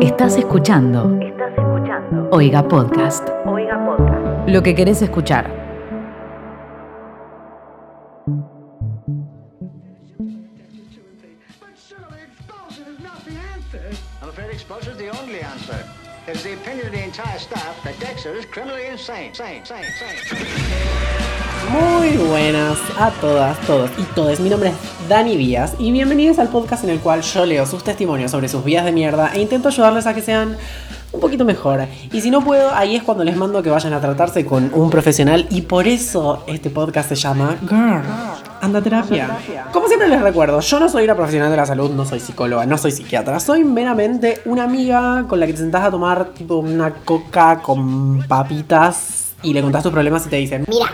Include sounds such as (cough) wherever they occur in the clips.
Estás escuchando. Estás escuchando. Oiga Podcast. Oiga Podcast. Lo que querés escuchar. Muy buenas a todas, todos y todas. Mi nombre es Dani Díaz y bienvenidos al podcast en el cual yo leo sus testimonios sobre sus vidas de mierda e intento ayudarles a que sean un poquito mejor. Y si no puedo, ahí es cuando les mando que vayan a tratarse con un profesional y por eso este podcast se llama Girl, anda terapia. Como siempre les recuerdo, yo no soy una profesional de la salud, no soy psicóloga, no soy psiquiatra, soy meramente una amiga con la que te sentás a tomar tipo una coca con papitas y le contás tus problemas y te dicen, Mira,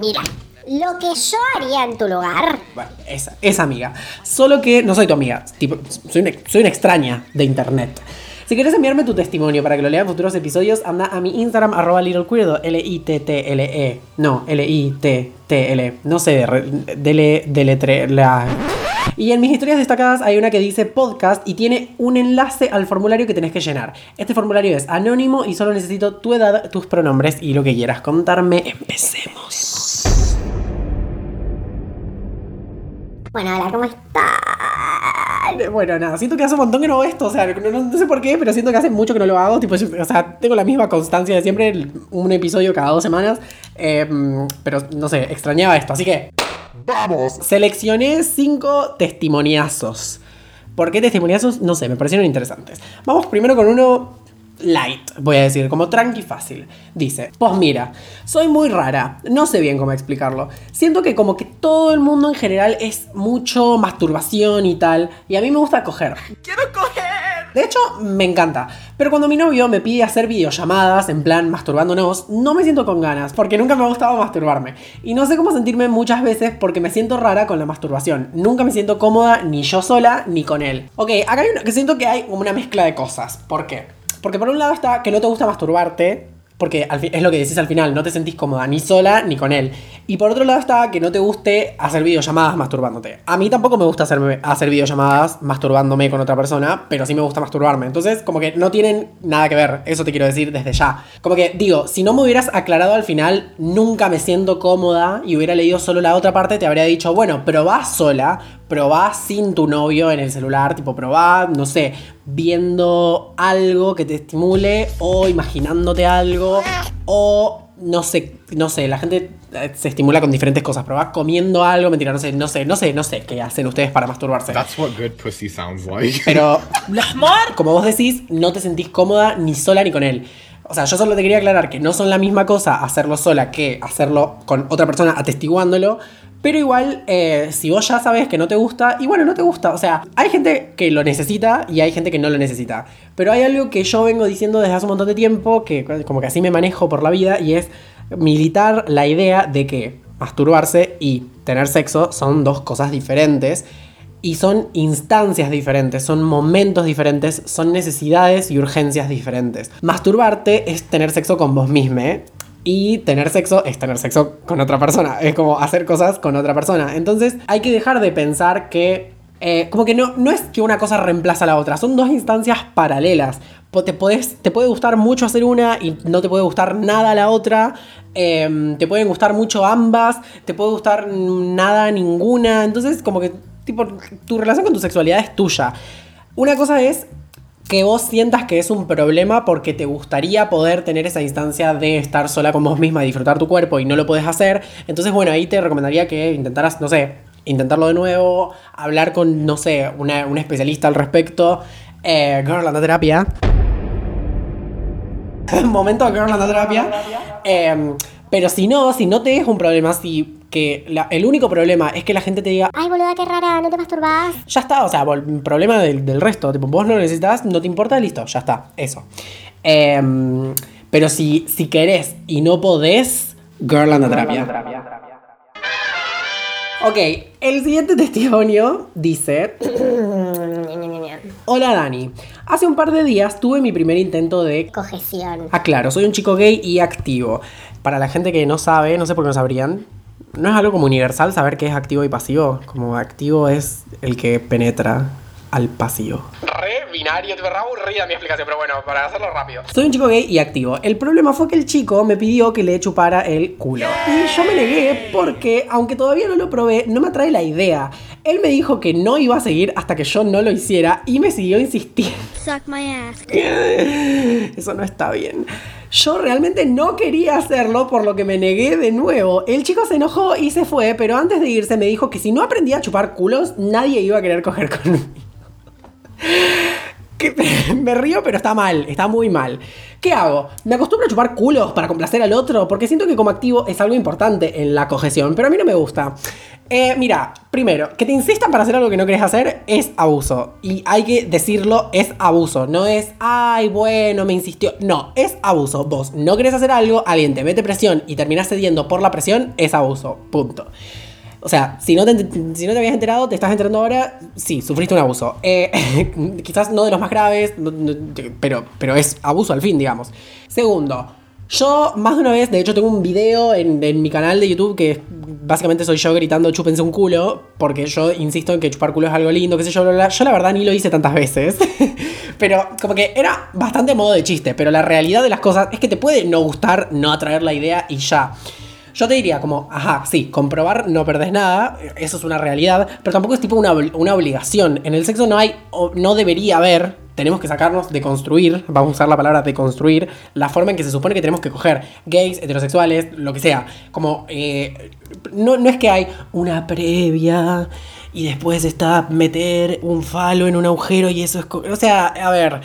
mira, lo que yo haría en tu lugar. Bueno, esa, esa amiga. Solo que no soy tu amiga. Tipo, soy una, soy una extraña de internet. Si quieres enviarme tu testimonio para que lo lea en futuros episodios, anda a mi Instagram, arroba littlequeerdo, L-I-T-T-L-E. No, L-I-T-T-L. No sé, dele, deletre, la... Y en mis historias destacadas hay una que dice podcast y tiene un enlace al formulario que tenés que llenar. Este formulario es anónimo y solo necesito tu edad, tus pronombres y lo que quieras contarme. Empecemos. Bueno, hola, ¿cómo estás? Bueno, nada, siento que hace un montón que no hago esto, o sea, no, no- no sé por qué, pero siento que hace mucho que no lo hago, tipo, yo- o sea, tengo la misma constancia de siempre, el- un episodio cada dos semanas, eh, pero no sé, extrañaba esto, así que... ¡Vamos! Seleccioné cinco testimoniazos. ¿Por qué testimoniazos? No sé, me parecieron interesantes. Vamos primero con uno light, voy a decir, como tranqui fácil. Dice, pues mira, soy muy rara, no sé bien cómo explicarlo. Siento que como que todo el mundo en general es mucho masturbación y tal, y a mí me gusta coger. ¡Quiero coger! De hecho, me encanta. Pero cuando mi novio me pide hacer videollamadas, en plan masturbándonos, no me siento con ganas, porque nunca me ha gustado masturbarme. Y no sé cómo sentirme muchas veces porque me siento rara con la masturbación. Nunca me siento cómoda ni yo sola ni con él. Ok, acá hay una, que siento que hay como una mezcla de cosas. ¿Por qué? Porque por un lado está que no te gusta masturbarte, porque es lo que decís al final, no te sentís cómoda ni sola ni con él. Y por otro lado está que no te guste hacer videollamadas masturbándote. A mí tampoco me gusta hacerme, hacer videollamadas masturbándome con otra persona, pero sí me gusta masturbarme. Entonces, como que no tienen nada que ver, eso te quiero decir desde ya. Como que digo, si no me hubieras aclarado al final, nunca me siento cómoda y hubiera leído solo la otra parte, te habría dicho, bueno, probá sola, probá sin tu novio en el celular, tipo probá, no sé, viendo algo que te estimule o imaginándote algo o no sé, no sé, la gente eh, se estimula con diferentes cosas, probá comiendo algo, mentira, no sé, no sé, no sé, no sé qué hacen ustedes para masturbarse. That's what good pussy sounds like. Pero, (laughs) como vos decís, no te sentís cómoda ni sola ni con él. O sea, yo solo te quería aclarar que no son la misma cosa hacerlo sola que hacerlo con otra persona atestiguándolo. Pero igual, eh, si vos ya sabes que no te gusta, y bueno, no te gusta. O sea, hay gente que lo necesita y hay gente que no lo necesita. Pero hay algo que yo vengo diciendo desde hace un montón de tiempo, que como que así me manejo por la vida, y es militar la idea de que masturbarse y tener sexo son dos cosas diferentes. Y son instancias diferentes, son momentos diferentes, son necesidades y urgencias diferentes. Masturbarte es tener sexo con vos mismo, ¿eh? Y tener sexo es tener sexo con otra persona. Es como hacer cosas con otra persona. Entonces hay que dejar de pensar que... eh, como que no, no es que una cosa reemplaza a la otra, son dos instancias paralelas. Te, podés- te puede gustar mucho hacer una y no te puede gustar nada la otra. Em, te pueden gustar mucho ambas, te puede gustar nada ninguna. Entonces, como que, tipo, tu relación con tu sexualidad es tuya. Una cosa es que vos sientas que es un problema porque te gustaría poder tener esa instancia de estar sola con vos misma y disfrutar tu cuerpo y no lo podés hacer. Entonces, bueno, ahí te recomendaría que intentaras, no sé, intentarlo de nuevo, hablar con, no sé, una, un especialista al respecto. Eh, girl, anda terapia. (laughs) Momento girl, anda terapia. Eh, pero si no, si no te es un problema, si que la- el único problema es que la gente te diga, Ay, boluda, qué rara, ¿no te masturbás? ya está, o sea, vol- problema del, del resto. Tipo, vos no lo necesitas, no te importa, listo, ya está, eso. Em, pero si, si querés y no podés, girl anda a terapia. Ok, el siguiente testimonio dice: (coughs) Hola Dani, hace un par de días tuve mi primer intento de Cojeción. Ah, claro, soy un chico gay y activo. Para la gente que no sabe, no sé por qué no sabrían, ¿no es algo como universal saber qué es activo y pasivo? Como activo es el que penetra, al pasillo. Re binario, te re aburrida mi explicación, pero bueno, para hacerlo rápido. Soy un chico gay y activo. El problema fue que el chico me pidió que le chupara el culo. Y yo me negué porque, aunque todavía no lo probé, no me atrae la idea. Él me dijo que no iba a seguir hasta que yo no lo hiciera y me siguió insistiendo. Suck my ass. (laughs) Eso no está bien. Yo realmente no quería hacerlo, por lo que me negué de nuevo. El chico se enojó y se fue, pero antes de irse me dijo que si no aprendía a chupar culos, nadie iba a querer coger conmigo. (laughs) Me río, pero está mal, está muy mal. ¿Qué hago? ¿Me acostumbro a chupar culos para complacer al otro? Porque siento que como activo es algo importante en la cojeción, pero a mí no me gusta. Eh, mira, primero, que te insistan para hacer algo que no querés hacer es abuso. Y hay que decirlo, es abuso. No es, ay, bueno, me insistió. No, es abuso. Vos no querés hacer algo, alguien te mete presión y terminás cediendo por la presión, es abuso. Punto. O sea, si no, te, habías enterado, te estás enterando ahora, sí, sufriste un abuso. Eh, (laughs) quizás no de los más graves, pero es abuso al fin, digamos. Segundo, yo más de una vez, de hecho tengo un video en, en mi canal de YouTube que básicamente soy yo gritando chúpense un culo, porque yo insisto en que chupar culo es algo lindo, qué sé yo, bla, bla. yo la verdad ni lo hice tantas veces. (laughs) pero como que era bastante modo de chiste, pero la realidad de las cosas es que te puede no gustar, no atraer la idea y ya. Yo te diría como, ajá, sí, comprobar no perdés nada, eso es una realidad, pero tampoco es tipo una, una obligación. En el sexo no hay, no debería haber, tenemos que sacarnos de construir, vamos a usar la palabra de construir, la forma en que se supone que tenemos que coger, gays, heterosexuales, lo que sea. Como, eh, no, no es que hay una previa y después está meter un falo en un agujero y eso es... O sea, a ver...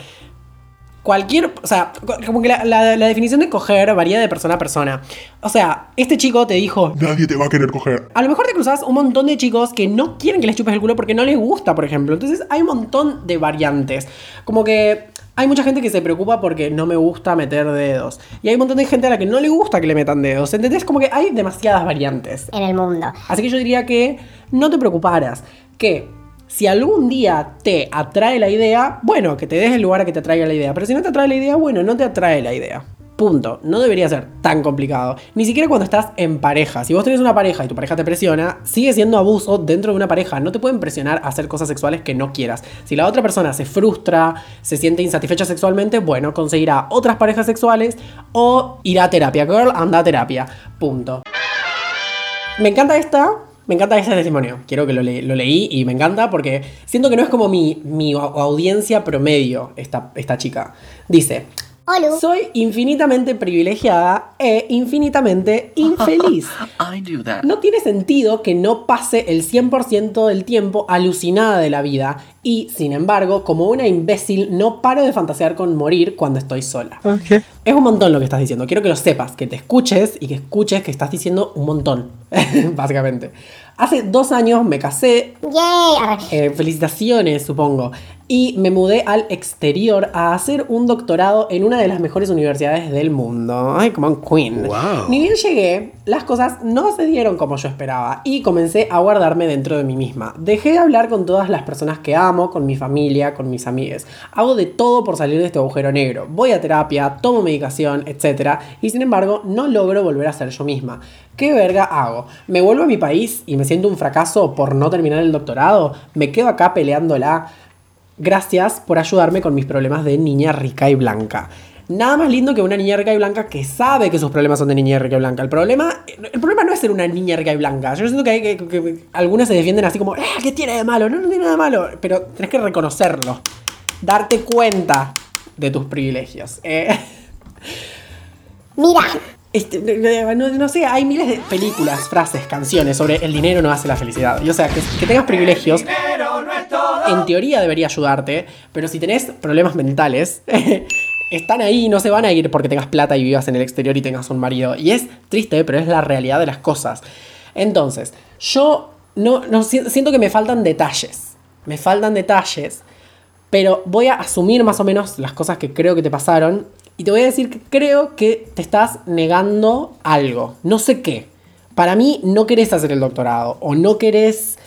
Cualquier, o sea, co- como que la, la- la definición de coger varía de persona a persona. O sea, este chico te dijo, Nadie te va a querer coger. a lo mejor te cruzas un montón de chicos que no quieren que les chupes el culo porque no les gusta, por ejemplo. Entonces hay un montón de variantes. Como que hay mucha gente que se preocupa porque no me gusta meter dedos. Y hay un montón de gente a la que no le gusta que le metan dedos. ¿Entendés? Como que hay demasiadas variantes. En el mundo. Así que yo diría que no te preocuparas. Que si algún día te atrae la idea, bueno, que te des el lugar a que te atraiga la idea. Pero si no te atrae la idea, bueno, no te atrae la idea. Punto. No debería ser tan complicado. Ni siquiera cuando estás en pareja. Si vos tenés una pareja y tu pareja te presiona, sigue siendo abuso dentro de una pareja. No te pueden presionar a hacer cosas sexuales que no quieras. Si la otra persona se frustra, se siente insatisfecha sexualmente, bueno, conseguirá otras parejas sexuales o irá a terapia. Girl, anda a terapia. Punto. Me encanta esta. Me encanta este testimonio. Quiero que lo, le- lo leí y me encanta porque siento que no es como mi, mi au- audiencia promedio esta, esta chica. Dice, Olu. soy infinitamente privilegiada e infinitamente infeliz. (laughs) No tiene sentido que no pase el 100% del tiempo alucinada de la vida y, sin embargo, como una imbécil, no paro de fantasear con morir cuando estoy sola. Es un montón lo que estás diciendo. Quiero que lo sepas, que te escuches y que escuches que estás diciendo un montón, (laughs) básicamente. Hace dos años me casé, Yay. Eh, felicitaciones, supongo. Y me mudé al exterior a hacer un doctorado en una de las mejores universidades del mundo. Ay, como un queen. Ni bien llegué, las cosas no se dieron como yo esperaba y comencé a guardarme dentro de mí misma. Dejé de hablar con todas las personas que amo, con mi familia, con mis amigues. Hago de todo por salir de este agujero negro. Voy a terapia, tomo medicación, etc. Y sin embargo, no logro volver a ser yo misma. ¿Qué verga hago? ¿Me vuelvo a mi país y me siento un fracaso por no terminar el doctorado? ¿Me quedo acá peleándola? Gracias por ayudarme con mis problemas de niña rica y blanca. Nada más lindo que una niña rica y blanca que sabe que sus problemas son de niña rica y blanca. El problema, el problema no es ser una niña rica y blanca. Yo siento que, hay que, que- que algunos se defienden así como, "Ah, ¿qué tiene de malo? No, no tiene nada de malo. Pero tenés que reconocerlo. Darte cuenta de tus privilegios. Eh, Mira. este, no, no sé, hay miles de películas, frases, canciones sobre el dinero no hace la felicidad. Y o sea, que, que tengas privilegios, en teoría debería ayudarte, pero si tenés problemas mentales, (laughs) están ahí y no se van a ir porque tengas plata y vivas en el exterior y tengas un marido. Y es triste, pero es la realidad de las cosas. Entonces, yo no, no si- siento que me faltan detalles. Me faltan detalles. Pero voy a asumir más o menos las cosas que creo que te pasaron. Y te voy a decir que creo que te estás negando algo. No sé qué. Para mí no querés hacer el doctorado. O no querés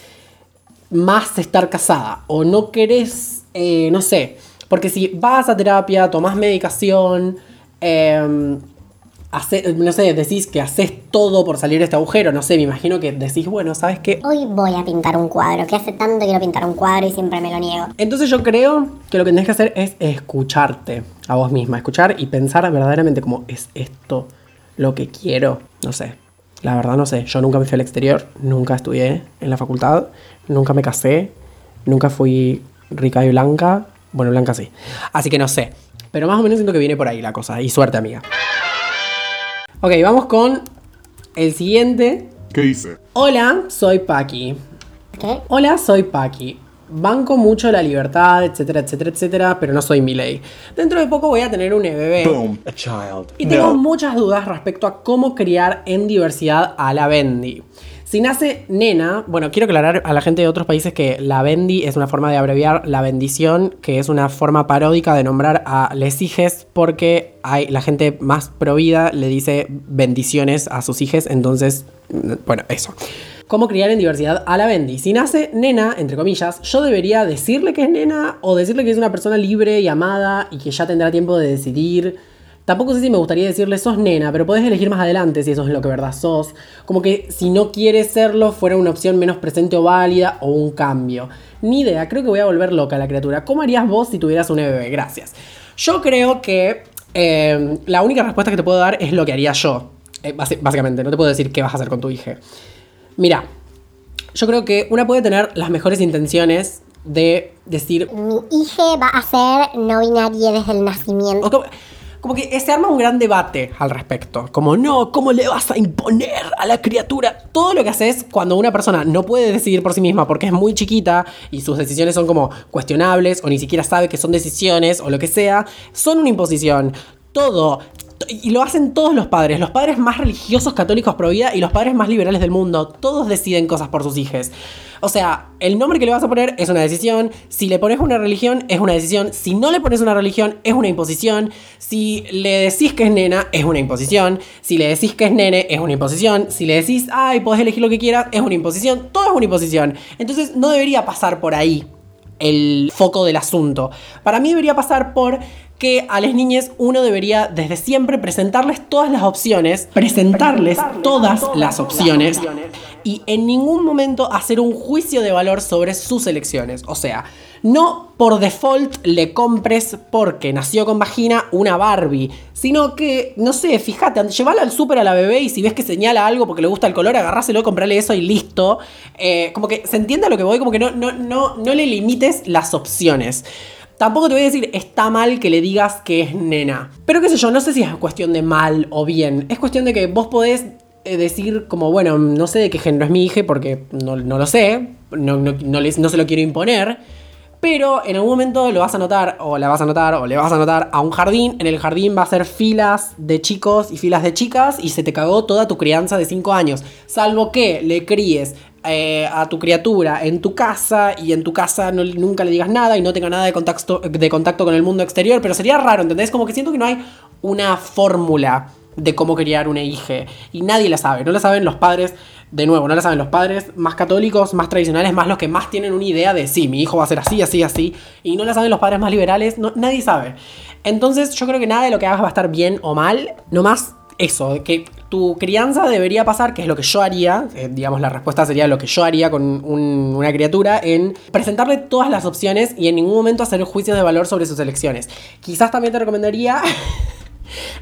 más estar casada. O no querés, eh, no sé. Porque si vas a terapia, tomás medicación, em, hace- no sé, decís que haces todo por salir de este agujero, no sé, me imagino que decís, bueno, ¿sabes qué? Hoy voy a pintar un cuadro, que hace tanto quiero pintar un cuadro y siempre me lo niego. Entonces yo creo que lo que tenés que hacer es escucharte a vos misma, escuchar y pensar verdaderamente como, ¿es esto lo que quiero? No sé, la verdad no sé, yo nunca me fui al exterior, nunca estudié en la facultad, nunca me casé, nunca fui rica y blanca, bueno, blanca sí, así que no sé, pero más o menos siento que viene por ahí la cosa, y suerte amiga. Ok, vamos con el siguiente. ¿Qué dice? Hola, soy Paki. ¿Qué? Hola, soy Paki. Banco mucho la libertad, etcétera, etcétera, etcétera, pero no soy Milei. Dentro de poco voy a tener un bebé. Boom. A child. Y tengo muchas dudas respecto a cómo criar en diversidad a la Bendy. Si nace nena, bueno, quiero aclarar a la gente de otros países que la Bendy es una forma de abreviar la bendición, que es una forma paródica de nombrar a les hijes, porque hay, la gente más provida le dice bendiciones a sus hijes, entonces, bueno, eso. ¿Cómo criar en diversidad a la Bendy? Si nace nena, entre comillas, yo debería decirle que es nena o decirle que es una persona libre y amada y que ya tendrá tiempo de decidir. Tampoco sé si me gustaría decirle sos nena, pero podés elegir más adelante si eso es lo que verdad sos. Como que si no quieres serlo, fuera una opción menos presente o válida o un cambio. Ni idea, creo que voy a volver loca la criatura. ¿Cómo harías vos si tuvieras un bebé? Gracias. Yo creo que eh, la única respuesta que te puedo dar es lo que haría yo. Eh, básicamente, no te puedo decir qué vas a hacer con tu hija. Mira, yo creo que una puede tener las mejores intenciones de decir, Mi hija va a ser no binaria desde el nacimiento. Como, que se arma un gran debate al respecto. Como, no, ¿cómo le vas a imponer a la criatura? Todo lo que haces cuando una persona no puede decidir por sí misma porque es muy chiquita y sus decisiones son como cuestionables o ni siquiera sabe que son decisiones o lo que sea, son una imposición. Todo. Y lo hacen todos los padres, los padres más religiosos católicos pro vida y los padres más liberales del mundo. Todos deciden cosas por sus hijos. O sea, el nombre que le vas a poner es una decisión. Si le pones una religión, es una decisión. Si no le pones una religión, es una imposición. Si le decís que es nena, es una imposición. Si le decís que es nene, es una imposición. Si le decís, ay, podés elegir lo que quieras, es una imposición. Todo es una imposición. Entonces no debería pasar por ahí el foco del asunto. Para mí debería pasar por que a las niñas uno debería desde siempre presentarles todas las opciones, presentarles todas las opciones y en ningún momento hacer un juicio de valor sobre sus elecciones. O sea, no por default le compres porque nació con vagina una Barbie, sino que, no sé, fíjate, llévala al súper a la bebé y si ves que señala algo porque le gusta el color, agarráselo, comprarle eso y listo. Eh, como que se entiende a lo que voy, como que no, no, no, no le limites las opciones. Tampoco te voy a decir está mal que le digas que es nena. Pero qué sé yo, no sé si es cuestión de mal o bien. Es cuestión de que vos podés decir como, bueno, no sé de qué género es mi hija porque no, no lo sé, no, no, no les- no se lo quiero imponer. Pero en algún momento lo vas a notar, o la vas a notar, o le vas a notar a un jardín. En el jardín va a ser filas de chicos y filas de chicas, y se te cagó toda tu crianza de 5 años. Salvo que le críes eh, a tu criatura en tu casa, y en tu casa nunca le digas nada y no tenga nada de contacto, de contacto con el mundo exterior. Pero sería raro, ¿entendés? Como que siento que no hay una fórmula de cómo criar una hija. Y nadie la sabe. No la saben los padres, de nuevo, no la saben los padres más católicos, más tradicionales, más los que más tienen una idea de sí, mi hijo va a ser así, así, así. Y no la saben los padres más liberales, no- nadie sabe. Entonces yo creo que nada de lo que hagas va a estar bien o mal. Nomás eso, que tu crianza debería pasar, que es lo que yo haría, eh, digamos la respuesta sería lo que yo haría con un- una criatura, en presentarle todas las opciones y en ningún momento hacer juicios de valor sobre sus elecciones. Quizás también te recomendaría (laughs)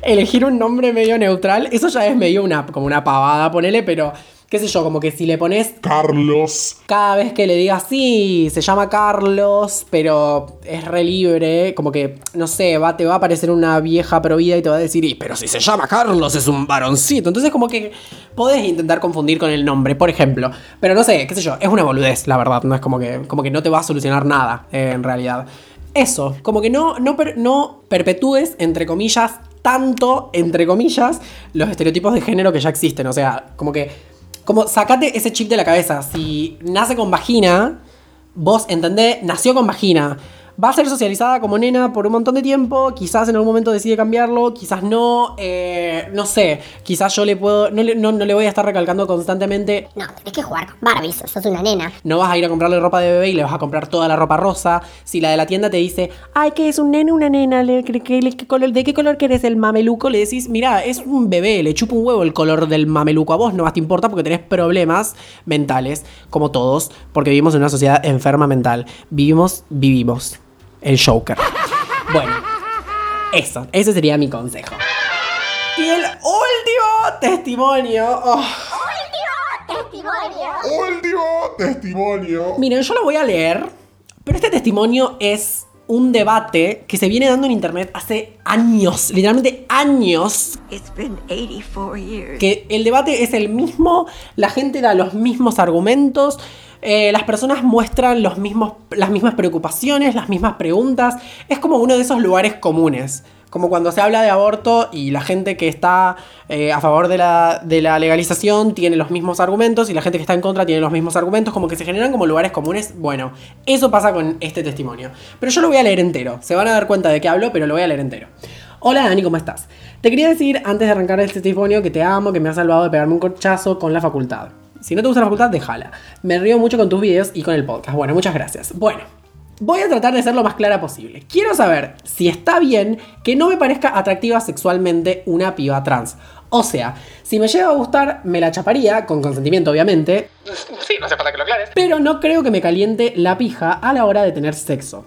elegir un nombre medio neutral. Eso ya es medio una, como una pavada, ponele, pero qué sé yo, como que si le pones Carlos. cada vez que le digas sí, se llama Carlos, pero es re libre, como que, no sé, va, te va a aparecer una vieja provida y te va a decir, "Y, pero si se llama Carlos es un varoncito. Entonces como que podés intentar confundir con el nombre, por ejemplo. Pero no sé, qué sé yo, es una boludez, la verdad, no es como que, como que no te va a solucionar nada, eh, en realidad. Eso, como que no, no, per- no perpetúes, entre comillas, tanto, entre comillas, los estereotipos de género que ya existen. O sea, como que como sacate ese chip de la cabeza. Si nace con vagina, vos entendés, nació con vagina. Va a ser socializada como nena por un montón de tiempo, quizás en algún momento decide cambiarlo, quizás no, eh, no sé, quizás yo le puedo, no le, no, no le voy a estar recalcando constantemente, No, tenés que jugar con Barbies, sos una nena. no vas a ir a comprarle ropa de bebé y le vas a comprar toda la ropa rosa. Si la de la tienda te dice, ay, que es un nene, una nena, le- que- que- ¿qué color, ¿de qué color querés el mameluco? Le decís, mira, es un bebé, le chupa un huevo el color del mameluco. A vos no más te importa porque tenés problemas mentales, como todos, porque vivimos en una sociedad enferma mental. Vivimos, vivimos. El Joker. Bueno, eso, ese sería mi consejo. Y el último testimonio. oh. Último testimonio. Miren, yo lo voy a leer, pero este testimonio es un debate que se viene dando en internet hace años, literalmente años, It's been 84 years. que el debate es el mismo, la gente da los mismos argumentos, eh, las personas muestran los mismos, las mismas preocupaciones, las mismas preguntas, es como uno de esos lugares comunes. Como cuando se habla de aborto y la gente que está eh, a favor de la, de la legalización tiene los mismos argumentos y la gente que está en contra tiene los mismos argumentos, como que se generan como lugares comunes. Bueno, eso pasa con este testimonio. Pero yo lo voy a leer entero. Se van a dar cuenta de qué hablo, pero lo voy a leer entero. Hola Dani, ¿cómo estás? Te quería decir antes de arrancar este testimonio que te amo, que me has salvado de pegarme un corchazo con la facultad. Si no te gusta la facultad, déjala. Me río mucho con tus videos y con el podcast. Bueno, muchas gracias. Bueno, voy a tratar de ser lo más clara posible. Quiero saber si está bien que no me parezca atractiva sexualmente una piba trans. O sea, si me llega a gustar, me la chaparía, con consentimiento obviamente. Sí, no hace falta que lo aclares. Pero no creo que me caliente la pija a la hora de tener sexo.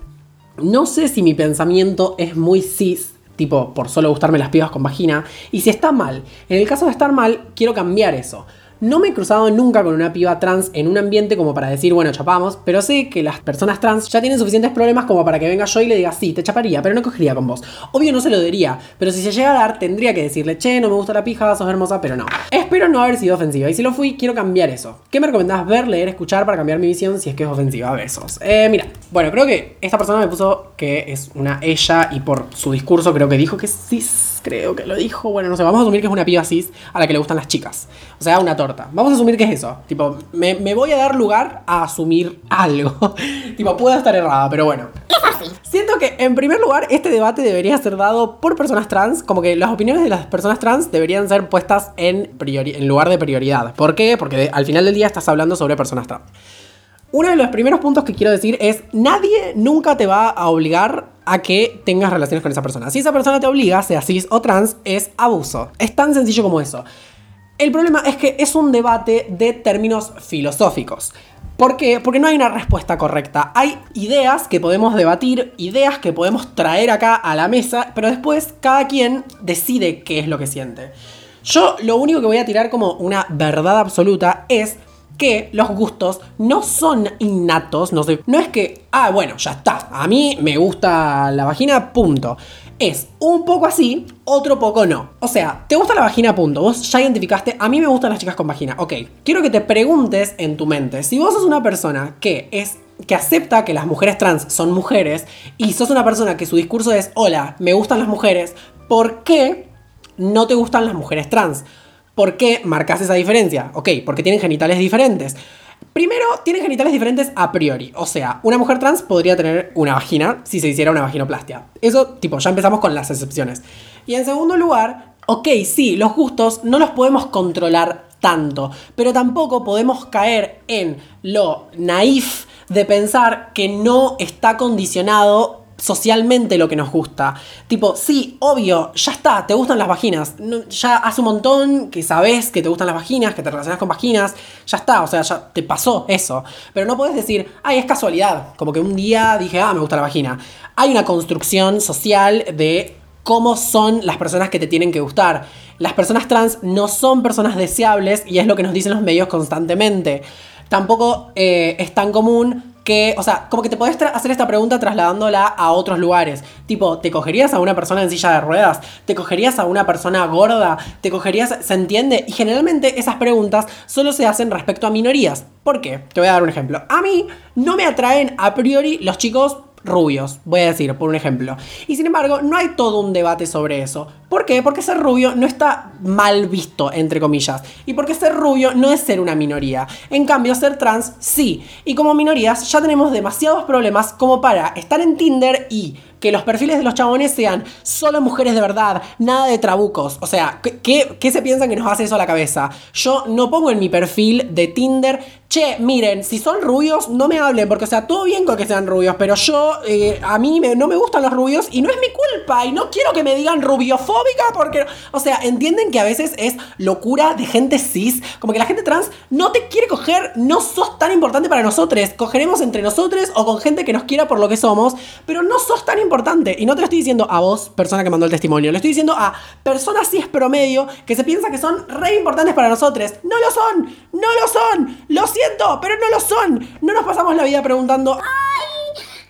No sé si mi pensamiento es muy cis, tipo por solo gustarme las pibas con vagina, y si está mal. En el caso de estar mal, quiero cambiar eso. No me he cruzado nunca con una piba trans en un ambiente como para decir, bueno, chapamos, pero sé que las personas trans ya tienen suficientes problemas como para que venga yo y le diga, sí, te chaparía, pero no cogería con vos. Obvio no se lo diría, pero si se llega a dar, tendría que decirle, che, no me gusta la pija, sos hermosa, pero no. Espero no haber sido ofensiva, y si lo fui, quiero cambiar eso. ¿Qué me recomendás ver, leer, escuchar para cambiar mi visión si es que es ofensiva? Besos. Eh, mira, bueno, creo que esta persona me puso que es una ella y por su discurso creo que dijo que cis, creo que lo dijo. Bueno, no sé, vamos a asumir que es una piba cis a la que le gustan las chicas. O sea, una torta. Vamos a asumir que es eso. Tipo, me, me voy a dar lugar a asumir algo. (laughs) tipo, puedo estar errada, pero bueno. Siento que, en primer lugar, este debate debería ser dado por personas trans, como que las opiniones de las personas trans deberían ser puestas en, priori- en lugar de prioridad. ¿Por qué? Porque de- al final del día estás hablando sobre personas trans. Uno de los primeros puntos que quiero decir es, nadie nunca te va a obligar a que tengas relaciones con esa persona. Si esa persona te obliga, sea cis o trans, es abuso. Es tan sencillo como eso. El problema es que es un debate de términos filosóficos. ¿Por qué? Porque no hay una respuesta correcta. Hay ideas que podemos debatir, ideas que podemos traer acá a la mesa, pero después cada quien decide qué es lo que siente. Yo lo único que voy a tirar como una verdad absoluta es que los gustos no son innatos, no, es que, ah, bueno, ya está, a mí me gusta la vagina, punto. Es un poco así, otro poco no. O sea, te gusta la vagina, punto. Vos ya identificaste, a mí me gustan las chicas con vagina. Ok, quiero que te preguntes en tu mente, si vos sos una persona que es que acepta que las mujeres trans son mujeres y sos una persona que su discurso es, hola, me gustan las mujeres, ¿por qué no te gustan las mujeres trans? ¿Por qué marcas esa diferencia? Ok, porque tienen genitales diferentes. Primero, tienen genitales diferentes a priori. O sea, una mujer trans podría tener una vagina si se hiciera una vaginoplastia. Eso, tipo, ya empezamos con las excepciones. Y en segundo lugar, ok, sí, los gustos no los podemos controlar tanto, pero tampoco podemos caer en lo naif de pensar que no está condicionado socialmente lo que nos gusta. Tipo, sí, obvio, ya está, te gustan las vaginas. Ya hace un montón que sabes que te gustan las vaginas, que te relacionas con vaginas. Ya está, o sea, ya te pasó eso. Pero no puedes decir, ay, es casualidad. Como que un día dije, ah, me gusta la vagina. Hay una construcción social de cómo son las personas que te tienen que gustar. Las personas trans no son personas deseables y es lo que nos dicen los medios constantemente. Tampoco eh, es tan común que, o sea, como que te podés hacer esta pregunta trasladándola a otros lugares. Tipo, ¿te cogerías a una persona en silla de ruedas? ¿Te cogerías a una persona gorda? ¿Te cogerías? ¿Se entiende? Y generalmente esas preguntas solo se hacen respecto a minorías. ¿Por qué? Te voy a dar un ejemplo. A mí no me atraen a priori los chicos rubios, voy a decir, por un ejemplo. Y sin embargo, no hay todo un debate sobre eso. ¿Por qué? Porque ser rubio no está mal visto, entre comillas. Y porque ser rubio no es ser una minoría. En cambio, ser trans sí. Y como minorías ya tenemos demasiados problemas como para estar en Tinder y que los perfiles de los chabones sean solo mujeres de verdad, nada de trabucos. O sea, ¿qué, se piensan que nos hace eso a la cabeza? Yo no pongo en mi perfil de Tinder, che, miren, si son rubios, no me hablen, porque o sea, todo bien con que sean rubios, pero yo, eh, a mí no me gustan los rubios y no es mi culpa y no quiero que me digan porque, o sea, entienden que a veces es locura de gente cis, como que la gente trans no te quiere coger, no sos tan importante para nosotros, cogeremos entre nosotros o con gente que nos quiera por lo que somos, pero no sos tan importante. Y no te lo estoy diciendo a vos, persona que mandó el testimonio, lo estoy diciendo a personas cis promedio que se piensa que son re importantes para nosotros. No lo son, no lo son, lo siento, pero no lo son. No nos pasamos la vida preguntando, ¡Ay!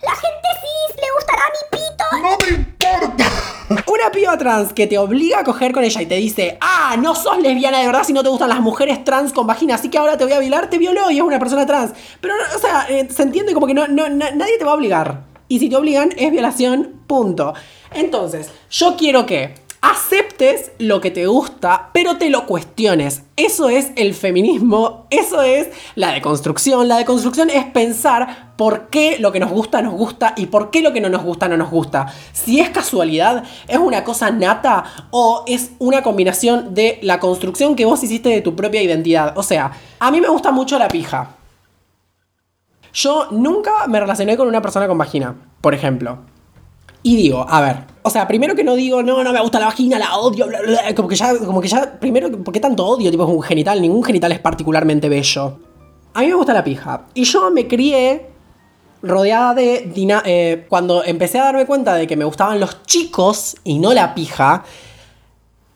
La gente cis le gustará mi pito. ¡No me importa! Una piba trans que te obliga a coger con ella y te dice, ah, no sos lesbiana de verdad si no te gustan las mujeres trans con vagina, así que ahora te voy a violar, te violó y es una persona trans. Pero, o sea, eh, se entiende como que no, no- na- nadie te va a obligar. Y si te obligan, es violación, punto. Entonces, yo quiero que aceptes lo que te gusta, pero te lo cuestiones. Eso es el feminismo, eso es la deconstrucción. La deconstrucción es pensar por qué lo que nos gusta nos gusta y por qué lo que no nos gusta no nos gusta. Si es casualidad, es una cosa nata o es una combinación de la construcción que vos hiciste de tu propia identidad. O sea, a mí me gusta mucho la pija. Yo nunca me relacioné con una persona con vagina, por ejemplo. Y digo, a ver, o sea, primero que no digo, no, no me gusta la vagina, la odio, bla, bla, como que ya, como que ya, primero, ¿por qué tanto odio? Tipo, es un genital, ningún genital es particularmente bello. A mí me gusta la pija. Y yo me crié rodeada de... dina- eh, cuando empecé a darme cuenta de que me gustaban los chicos y no la pija,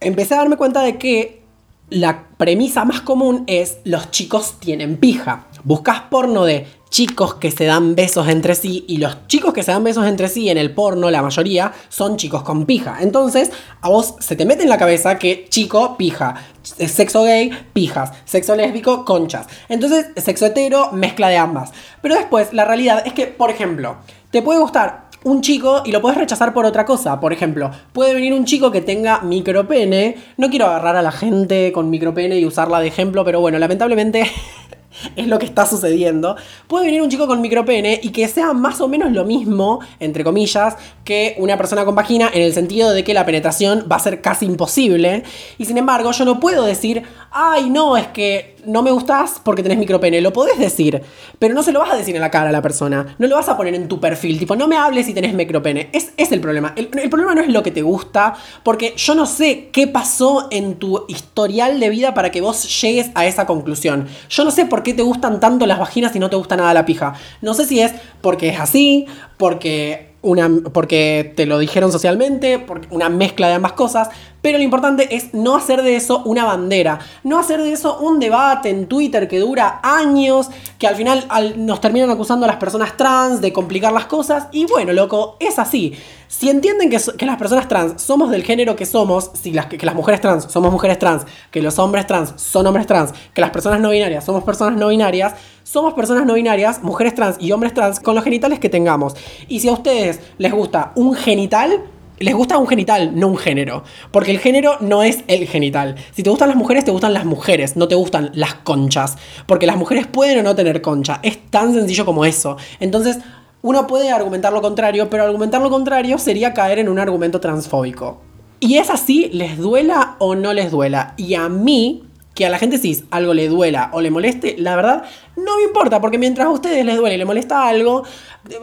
empecé a darme cuenta de que la premisa más común es los chicos tienen pija. Buscas porno de chicos que se dan besos entre sí y los chicos que se dan besos entre sí en el porno, la mayoría, son chicos con pija. Entonces, a vos se te mete en la cabeza que chico, pija. Sexo gay, pijas. Sexo lésbico, conchas. Entonces, sexo hetero, mezcla de ambas. Pero después, la realidad es que, por ejemplo, te puede gustar un chico y lo puedes rechazar por otra cosa. Por ejemplo, puede venir un chico que tenga micropene. No quiero agarrar a la gente con micropene y usarla de ejemplo, pero bueno, lamentablemente (laughs) es lo que está sucediendo. Puede venir un chico con micropene y que sea más o menos lo mismo, entre comillas, que una persona con vagina en el sentido de que la penetración va a ser casi imposible. Y sin embargo, yo no puedo decir, ay, no, es que no me gustás porque tenés micropene. Lo podés decir, pero no se lo vas a decir en la cara a la persona. No lo vas a poner en tu perfil. Tipo, no me hables si tenés micropene. Es, es el problema. El, el problema no es lo que te gusta, porque yo no sé qué pasó en tu historial de vida para que vos llegues a esa conclusión. Yo no sé por qué te gustan tanto las vaginas y no te gusta nada la pija. No sé si es porque es así, porque una, porque te lo dijeron socialmente, por una mezcla de ambas cosas, pero lo importante es no hacer de eso una bandera, no hacer de eso un debate en Twitter que dura años, que al final al- nos terminan acusando a las personas trans de complicar las cosas, y bueno, loco, es así. Si entienden que, que las personas trans somos del género que somos, si las, que las mujeres trans somos mujeres trans, que los hombres trans son hombres trans, que las personas no binarias somos personas no binarias, somos personas no binarias, mujeres trans y hombres trans con los genitales que tengamos. Y si a ustedes les gusta un genital, les gusta un genital, no un género. Porque el género no es el genital. Si te gustan las mujeres, te gustan las mujeres, no te gustan las conchas. Porque las mujeres pueden o no tener concha. Es tan sencillo como eso. Entonces, uno puede argumentar lo contrario, pero argumentar lo contrario sería caer en un argumento transfóbico. Y es así, les duela o no les duela. Y a mí, que a la gente cis algo le duela o le moleste, la verdad no me importa, porque mientras a ustedes les duele y les molesta algo,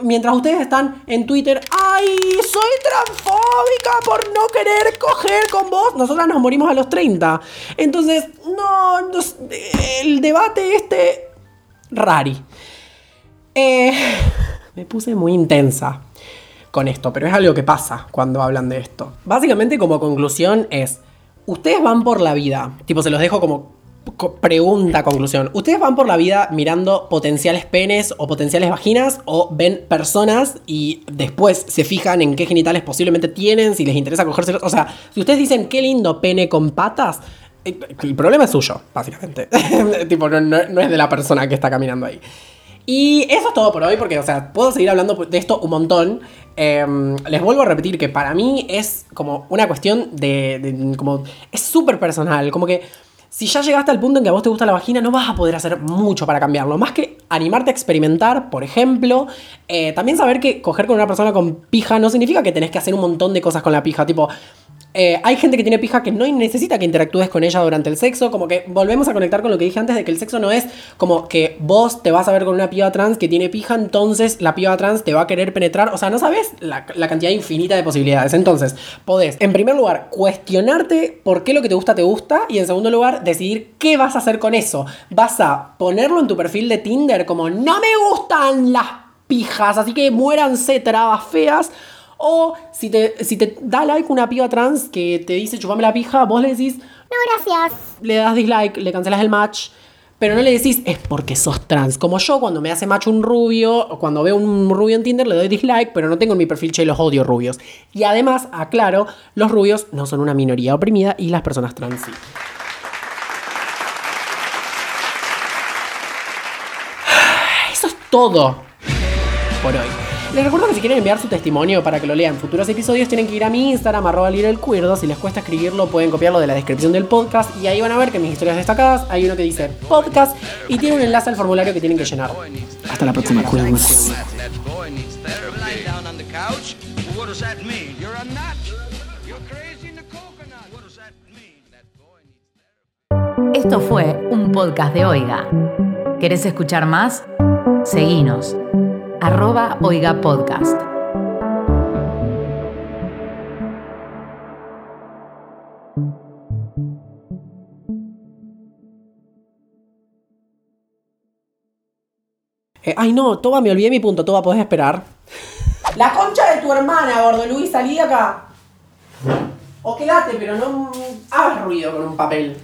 mientras ustedes están en Twitter, ¡ay! Soy transfóbica por no querer coger con vos, nosotras nos morimos a los 30. Entonces, no, no el debate este, rari. Eh, (laughs) me puse muy intensa con esto, pero es algo que pasa cuando hablan de esto. Básicamente como conclusión es, ustedes van por la vida, tipo se los dejo como co- pregunta, conclusión. ¿Ustedes van por la vida mirando potenciales penes o potenciales vaginas o ven personas y después se fijan en qué genitales posiblemente tienen, si les interesa cogérselos? O sea, si ustedes dicen qué lindo pene con patas, eh, el problema es suyo, básicamente. (laughs) tipo, no- no es de la persona que está caminando ahí. Y eso es todo por hoy, porque, o sea, puedo seguir hablando de esto un montón. Eh, les vuelvo a repetir que para mí es como una cuestión de. de- como. Es súper personal. Como que. Si ya llegaste al punto en que a vos te gusta la vagina, no vas a poder hacer mucho para cambiarlo. Más que animarte a experimentar, por ejemplo, eh, también saber que coger con una persona con pija no significa que tenés que hacer un montón de cosas con la pija. Tipo, eh, hay gente que tiene pija que no necesita que interactúes con ella durante el sexo. Como que volvemos a conectar con lo que dije antes de que el sexo no es como que vos te vas a ver con una piba trans que tiene pija, entonces la piba trans te va a querer penetrar. O sea, no sabes la, la cantidad infinita de posibilidades. Entonces, podés, en primer lugar, cuestionarte por qué lo que te gusta te gusta. Y en segundo lugar, decidir qué vas a hacer con eso. Vas a ponerlo en tu perfil de Tinder como no me gustan las pijas, así que muéranse trabas feas. O si te, si te da like una piba trans que te dice chupame la pija, vos le decís, No, gracias. le das dislike, le cancelas el match, pero no le decís es porque sos trans. Como yo, cuando me hace match un rubio, o cuando veo un rubio en Tinder, le doy dislike, pero no tengo en mi perfil che los odio rubios. Y además, aclaro, los rubios no son una minoría oprimida y las personas trans sí. Eso es todo por hoy. Les recuerdo que si quieren enviar su testimonio para que lo lean en futuros episodios, tienen que ir a mi Instagram, arroba lireelcuerdo. Si les cuesta escribirlo, pueden copiarlo de la descripción del podcast. Y ahí van a ver que en mis historias destacadas hay uno que dice podcast y tiene un enlace al formulario que tienen que llenar. Hasta la próxima, therapy. Esto fue un podcast de Oiga. ¿Querés escuchar más? Seguinos. Arroba Oiga Podcast. Eh, ay no, Toba, me olvidé mi punto. Toba, ¿podés esperar? La concha de tu hermana, gordo Luis, salí de acá. O quédate, pero no hagas ruido con un papel.